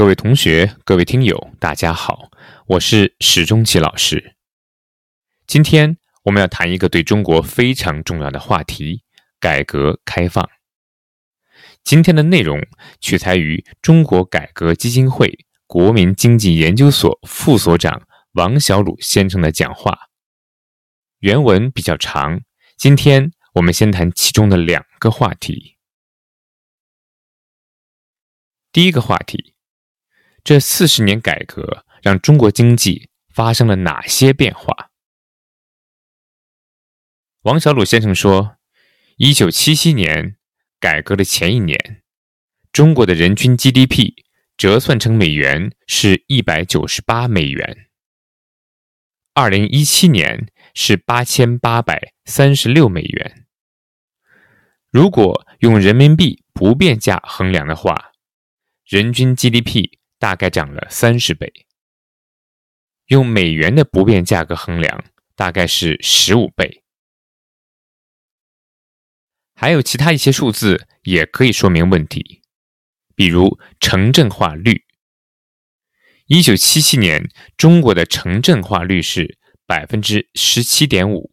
各位同学、各位听友，大家好，我是史钟奇老师。今天我们要谈一个对中国非常重要的话题——改革开放。今天的内容取材于中国改革基金会国民经济研究所副所长王小鲁先生的讲话。原文比较长，今天我们先谈其中的两个话题。第一个话题。这四十年改革让中国经济发生了哪些变化？王小鲁先生说，一九七七年改革的前一年，中国的人均 GDP 折算成美元是一百九十八美元。二零一七年是八千八百三十六美元。如果用人民币不变价衡量的话，人均 GDP。大概涨了三十倍。用美元的不变价格衡量，大概是十五倍。还有其他一些数字也可以说明问题，比如城镇化率。一九七七年，中国的城镇化率是百分之十七点五，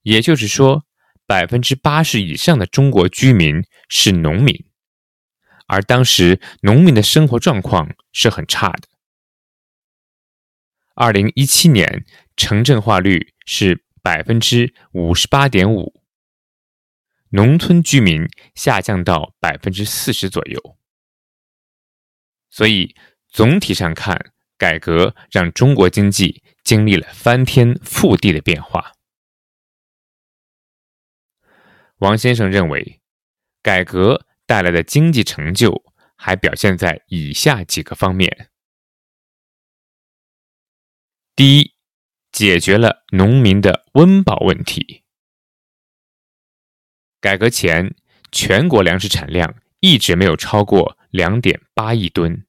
也就是说，百分之八十以上的中国居民是农民。而当时农民的生活状况是很差的。二零一七年城镇化率是百分之五十八点五，农村居民下降到百分之四十左右。所以总体上看，改革让中国经济经历了翻天覆地的变化。王先生认为，改革。带来的经济成就还表现在以下几个方面：第一，解决了农民的温饱问题。改革前，全国粮食产量一直没有超过两点八亿吨，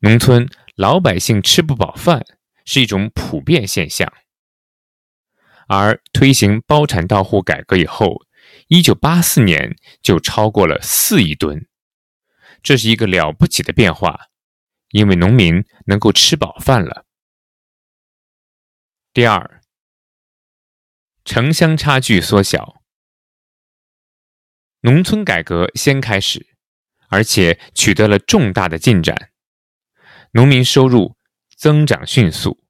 农村老百姓吃不饱饭是一种普遍现象。而推行包产到户改革以后，一九八四年就超过了四亿吨，这是一个了不起的变化，因为农民能够吃饱饭了。第二，城乡差距缩小，农村改革先开始，而且取得了重大的进展，农民收入增长迅速，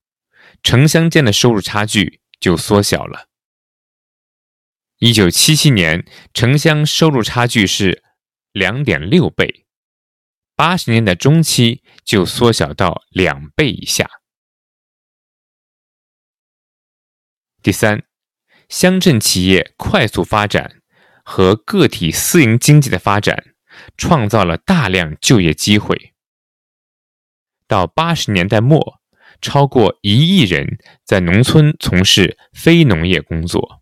城乡间的收入差距就缩小了。一九七七年，城乡收入差距是两点六倍，八十年代中期就缩小到两倍以下。第三，乡镇企业快速发展和个体私营经济的发展，创造了大量就业机会。到八十年代末，超过一亿人在农村从事非农业工作。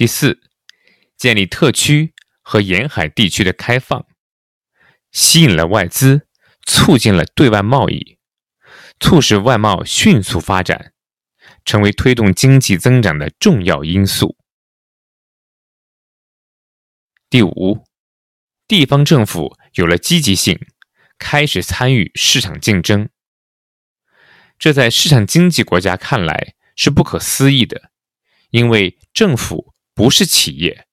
第四，建立特区和沿海地区的开放，吸引了外资，促进了对外贸易，促使外贸迅速发展，成为推动经济增长的重要因素。第五，地方政府有了积极性，开始参与市场竞争，这在市场经济国家看来是不可思议的，因为政府。不是企业，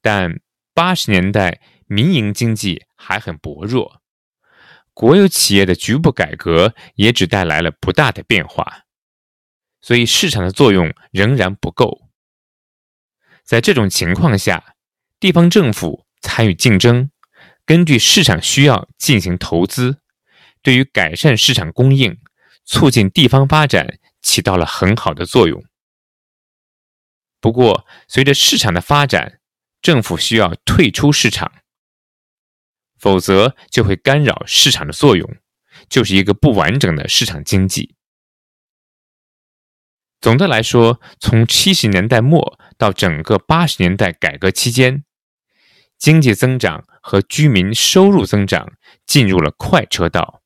但八十年代民营经济还很薄弱，国有企业的局部改革也只带来了不大的变化，所以市场的作用仍然不够。在这种情况下，地方政府参与竞争，根据市场需要进行投资，对于改善市场供应、促进地方发展起到了很好的作用。不过，随着市场的发展，政府需要退出市场，否则就会干扰市场的作用，就是一个不完整的市场经济。总的来说，从七十年代末到整个八十年代改革期间，经济增长和居民收入增长进入了快车道。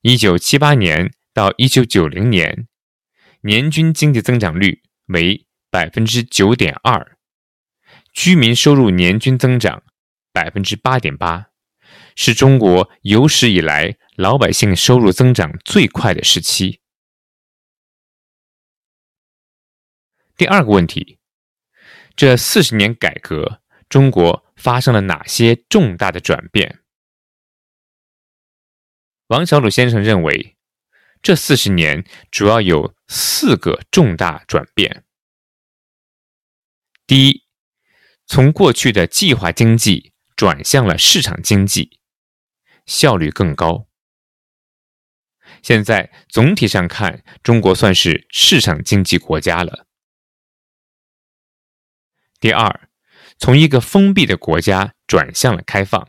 一九七八年到一九九零年，年均经济增长率。为百分之九点二居民收入年均增长百分之八点八，是中国有史以来老百姓收入增长最快的时期。第二个问题，这四十年改革，中国发生了哪些重大的转变？王小鲁先生认为，这四十年主要有四个重大转变。第一，从过去的计划经济转向了市场经济，效率更高。现在总体上看，中国算是市场经济国家了。第二，从一个封闭的国家转向了开放。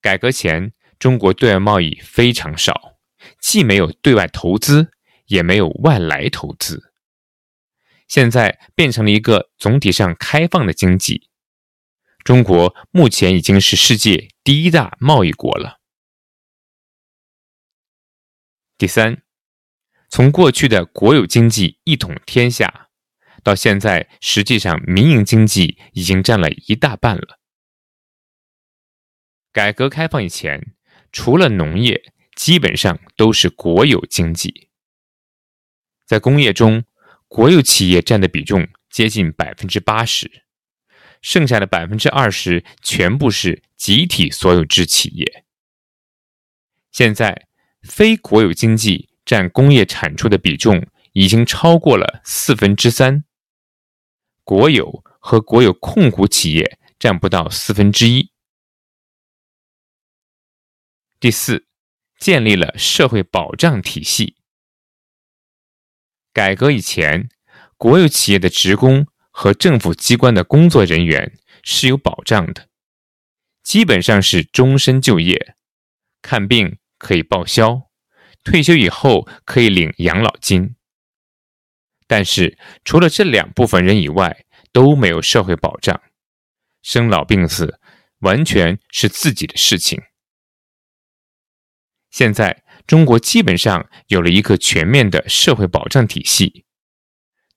改革前，中国对外贸易非常少，既没有对外投资，也没有外来投资。现在变成了一个总体上开放的经济，中国目前已经是世界第一大贸易国了。第三，从过去的国有经济一统天下，到现在实际上民营经济已经占了一大半了。改革开放以前，除了农业，基本上都是国有经济，在工业中。国有企业占的比重接近百分之八十，剩下的百分之二十全部是集体所有制企业。现在，非国有经济占工业产出的比重已经超过了四分之三，国有和国有控股企业占不到四分之一。第四，建立了社会保障体系。改革以前，国有企业的职工和政府机关的工作人员是有保障的，基本上是终身就业，看病可以报销，退休以后可以领养老金。但是，除了这两部分人以外，都没有社会保障，生老病死完全是自己的事情。现在。中国基本上有了一个全面的社会保障体系，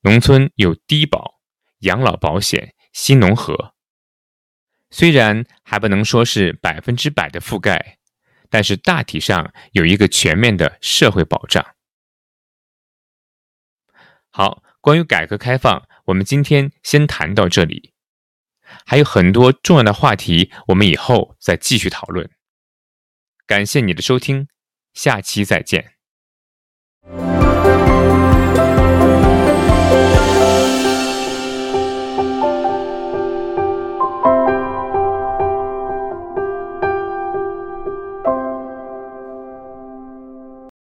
农村有低保、养老保险、新农合。虽然还不能说是百分之百的覆盖，但是大体上有一个全面的社会保障。好，关于改革开放，我们今天先谈到这里，还有很多重要的话题，我们以后再继续讨论。感谢你的收听。下期再见。